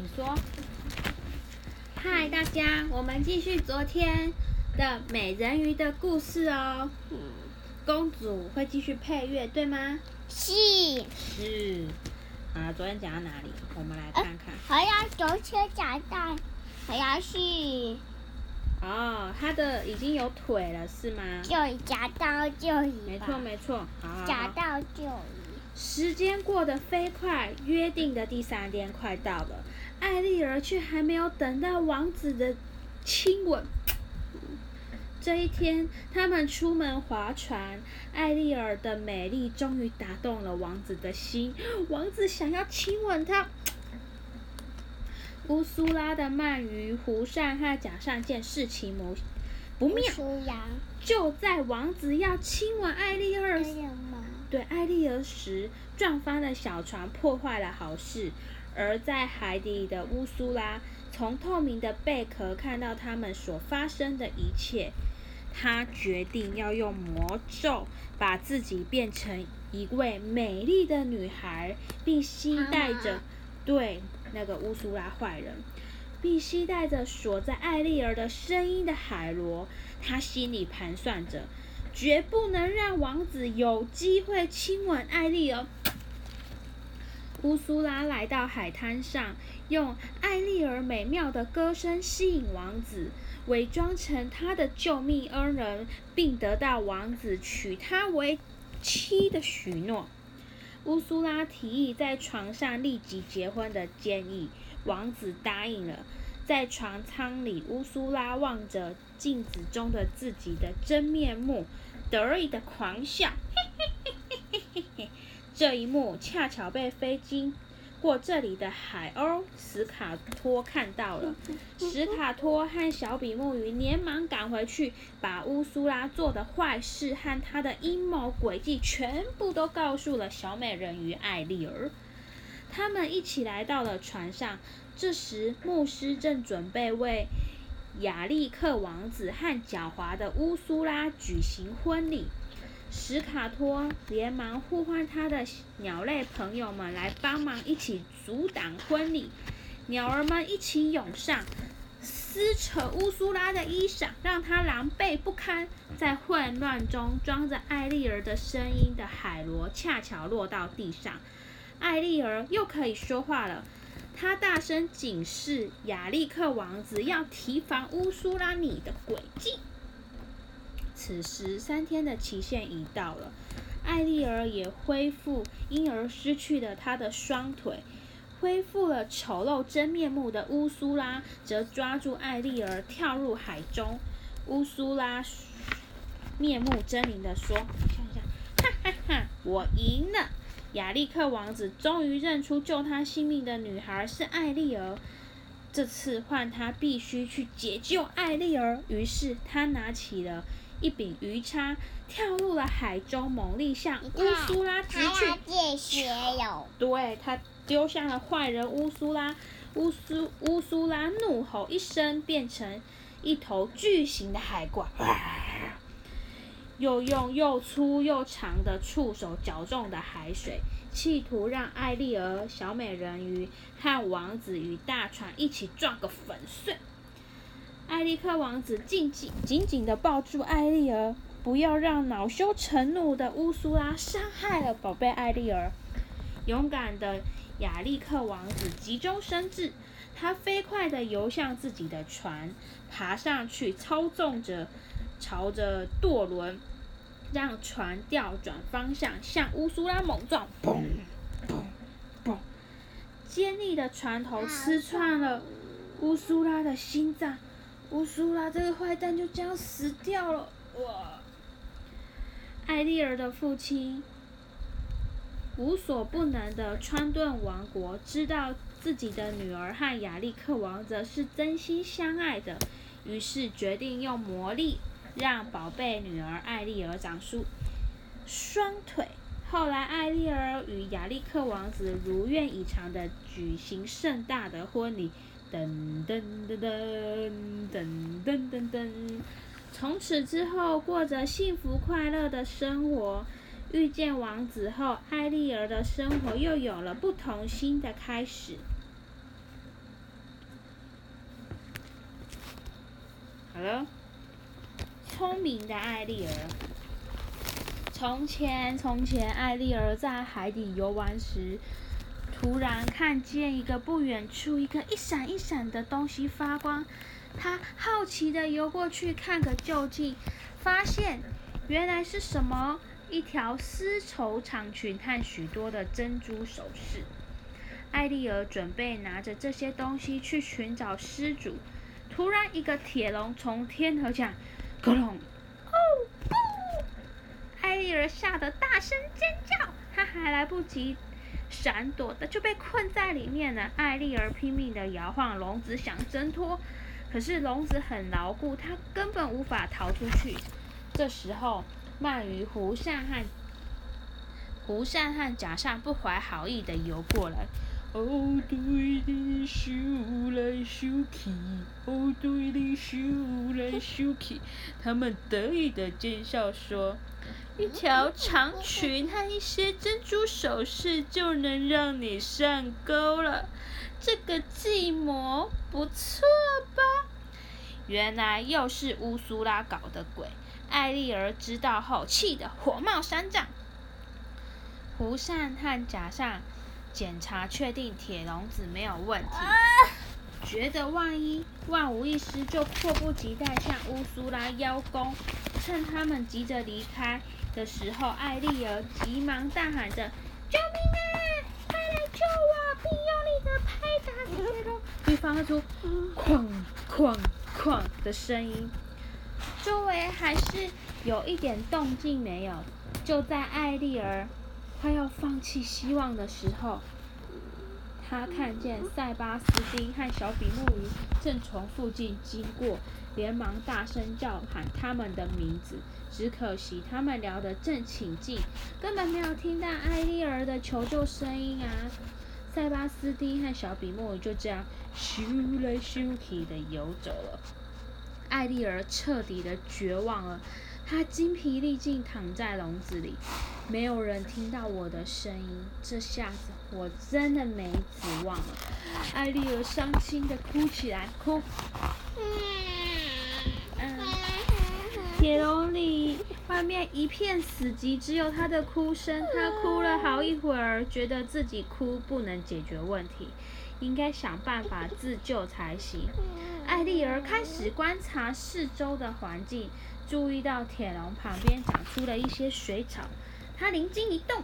请说。嗨，大家，我们继续昨天的美人鱼的故事哦。嗯，公主会继续配乐，对吗？是。是。啊，昨天讲到哪里？我们来看看。还要昨天讲到，还要是。哦，他的已经有腿了，是吗？就夹到就椅。没错，没错。好。夹到就椅。时间过得飞快，约定的第三天快到了，艾丽儿却还没有等到王子的亲吻。这一天，他们出门划船，艾丽儿的美丽终于打动了王子的心，王子想要亲吻她。乌苏拉的鳗鱼、弧扇和假扇见事情不不妙，就在王子要亲吻艾丽儿。对艾丽儿时，撞翻了小船，破坏了好事；而在海底的乌苏拉，从透明的贝壳看到他们所发生的一切。他决定要用魔咒，把自己变成一位美丽的女孩，并携带着对那个乌苏拉坏人，并携带着锁在艾丽儿的声音的海螺。他心里盘算着。绝不能让王子有机会亲吻艾丽儿。乌苏拉来到海滩上，用艾丽儿美妙的歌声吸引王子，伪装成他的救命恩人，并得到王子娶她为妻的许诺。乌苏拉提议在床上立即结婚的建议，王子答应了。在船舱里，乌苏拉望着镜子中的自己的真面目，得意的狂笑。这一幕恰巧被飞经过这里的海鸥史卡托看到了。史卡托和小比目鱼连忙赶回去，把乌苏拉做的坏事和他的阴谋诡计全部都告诉了小美人鱼艾丽儿。他们一起来到了船上。这时，牧师正准备为亚历克王子和狡猾的乌苏拉举行婚礼。史卡托连忙呼唤他的鸟类朋友们来帮忙，一起阻挡婚礼。鸟儿们一起涌上，撕扯乌苏拉的衣裳，让她狼狈不堪。在混乱中，装着艾丽儿的声音的海螺恰巧落到地上，艾丽儿又可以说话了。他大声警示亚历克王子要提防乌苏拉你的诡计。此时三天的期限已到了，艾丽儿也恢复，因而失去了她的双腿，恢复了丑陋真面目的乌苏拉则抓住艾丽儿跳入海中。乌苏拉面目狰狞地说：“哈哈哈，我赢了。”亚历克王子终于认出救他性命的女孩是艾丽儿，这次换他必须去解救艾丽儿。于是他拿起了一柄鱼叉，跳入了海中，猛力向乌苏拉直去。对他丢向了坏人乌苏拉。乌苏乌苏拉怒吼一声，变成一头巨型的海怪。又用又粗又长的触手搅动的海水，企图让艾丽儿、小美人鱼和王子与大船一起撞个粉碎。艾利克王子紧紧紧紧地抱住艾丽儿，不要让恼羞成怒的乌苏拉伤害了宝贝艾丽儿。勇敢的亚历克王子急中生智，他飞快地游向自己的船，爬上去，操纵着，朝着舵轮。让船调转方向，向乌苏拉猛撞，嘣嘣嘣！尖利的船头刺穿了乌苏拉的心脏，乌苏拉这个坏蛋就这样死掉了。哇！艾丽儿的父亲无所不能的川顿王国知道自己的女儿和亚历克王子是真心相爱的，于是决定用魔力。让宝贝女儿艾丽儿长出双腿。后来，艾丽儿与亚历克王子如愿以偿的举行盛大的婚礼。噔噔噔噔噔噔噔噔从此之后过着幸福快乐的生活遇见王子后爱丽儿的生活又有了不同新的开始。哈喽聪明的爱丽儿。从前从前爱丽儿在海底游玩时突然看见一个不远处一个一闪一闪的东西发光。她好奇的游过去看个究竟，发现原来是什么？一条丝绸长裙和许多的珍珠首饰。艾丽儿准备拿着这些东西去寻找失主，突然一个铁笼从天而降，咕隆！哦不！艾丽儿吓得大声尖叫，她还来不及闪躲的就被困在里面了。艾丽儿拼命的摇晃笼子想挣脱，可是笼子很牢固，她根本无法逃出去。这时候，鳗鱼胡善和胡善和假善不怀好意的游过来。哦，对你咻来咻去，哦，对你咻来咻去，他们得意的奸笑说：“一条长裙和一些珍珠首饰就能让你上钩了，这个计谋不错吧？”原来又是乌苏拉搞的鬼。艾丽儿知道后，气得火冒三丈。胡善和假善。检查确定铁笼子没有问题，觉得万一万无一失，就迫不及待向乌苏拉邀功。趁他们急着离开的时候，艾丽儿急忙大喊着：“救命啊！快来救我！”并用力的拍打铁笼，并发出“哐哐哐”的声音。周围还是有一点动静没有。就在艾丽儿。快要放弃希望的时候，他看见塞巴斯丁和小比目鱼正从附近经过，连忙大声叫喊他们的名字。只可惜他们聊得正起劲，根本没有听到艾丽儿的求救声音啊！塞巴斯丁和小比目鱼就这样咻来咻去的游走了。艾丽儿彻底的绝望了。他精疲力尽躺在笼子里，没有人听到我的声音。这下子我真的没指望了。艾丽儿伤心的哭起来，哭。嗯，铁笼里外面一片死寂，只有她的哭声。她哭了好一会儿，觉得自己哭不能解决问题，应该想办法自救才行。艾丽儿开始观察四周的环境。注意到铁笼旁边长出了一些水草，他灵机一动，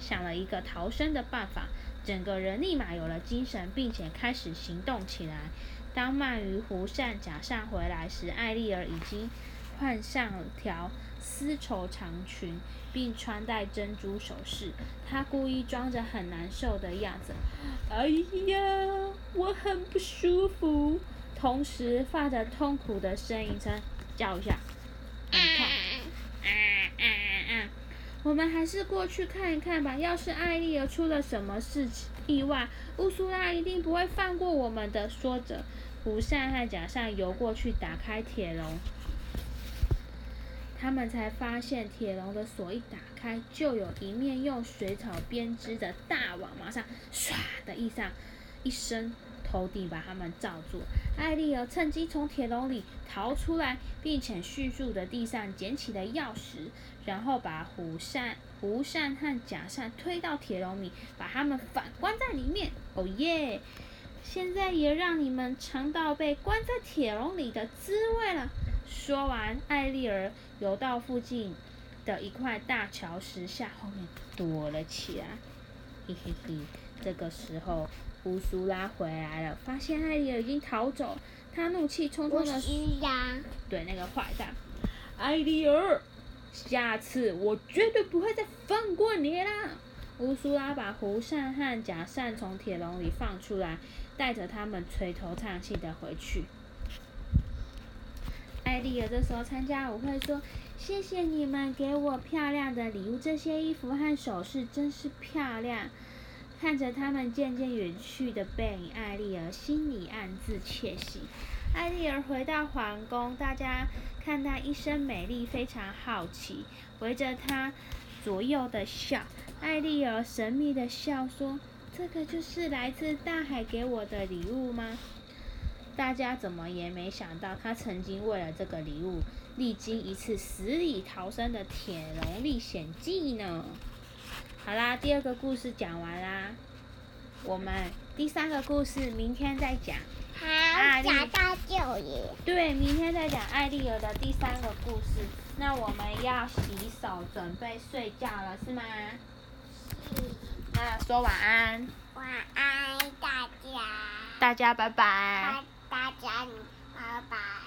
想了一个逃生的办法，整个人立马有了精神，并且开始行动起来。当鳗鱼湖善假善回来时，艾丽儿已经换上条丝绸长裙，并穿戴珍珠首饰。她故意装着很难受的样子，哎呀，我很不舒服，同时发着痛苦的声音声叫一下。我们还是过去看一看吧。要是艾丽儿出了什么事情意外，乌苏拉一定不会放过我们的。说着，胡善和假善游过去打开铁笼，他们才发现铁笼的锁一打开，就有一面用水草编织的大网，马上唰的一上一声。头顶把他们罩住，艾丽儿趁机从铁笼里逃出来，并且迅速的地上捡起了钥匙，然后把虎扇、胡扇和假扇推到铁笼里，把他们反关在里面。哦耶！现在也让你们尝到被关在铁笼里的滋味了。说完，艾丽儿游到附近的一块大桥石下，后面躲了起来。嘿嘿嘿，这个时候。乌苏拉回来了，发现艾丽尔已经逃走，他怒气冲冲的说：“对那个坏蛋，艾丽尔，下次我绝对不会再放过你啦！”乌苏拉把胡善和假善从铁笼里放出来，带着他们垂头丧气的回去。艾丽尔这时候参加舞会说：“谢谢你们给我漂亮的礼物，这些衣服和首饰真是漂亮。”看着他们渐渐远去的背影，艾丽儿心里暗自窃喜。艾丽儿回到皇宫，大家看她一身美丽，非常好奇，围着她左右的笑。艾丽儿神秘的笑说：“这个就是来自大海给我的礼物吗？”大家怎么也没想到，她曾经为了这个礼物，历经一次死里逃生的铁笼历险记呢。好啦，第二个故事讲完啦，我们第三个故事明天再讲。好，啊你找到就爷。对，明天再讲艾丽儿的第三个故事。那我们要洗手，准备睡觉了，是吗？那说晚安，晚安，大家。大家拜拜。大大家，拜拜。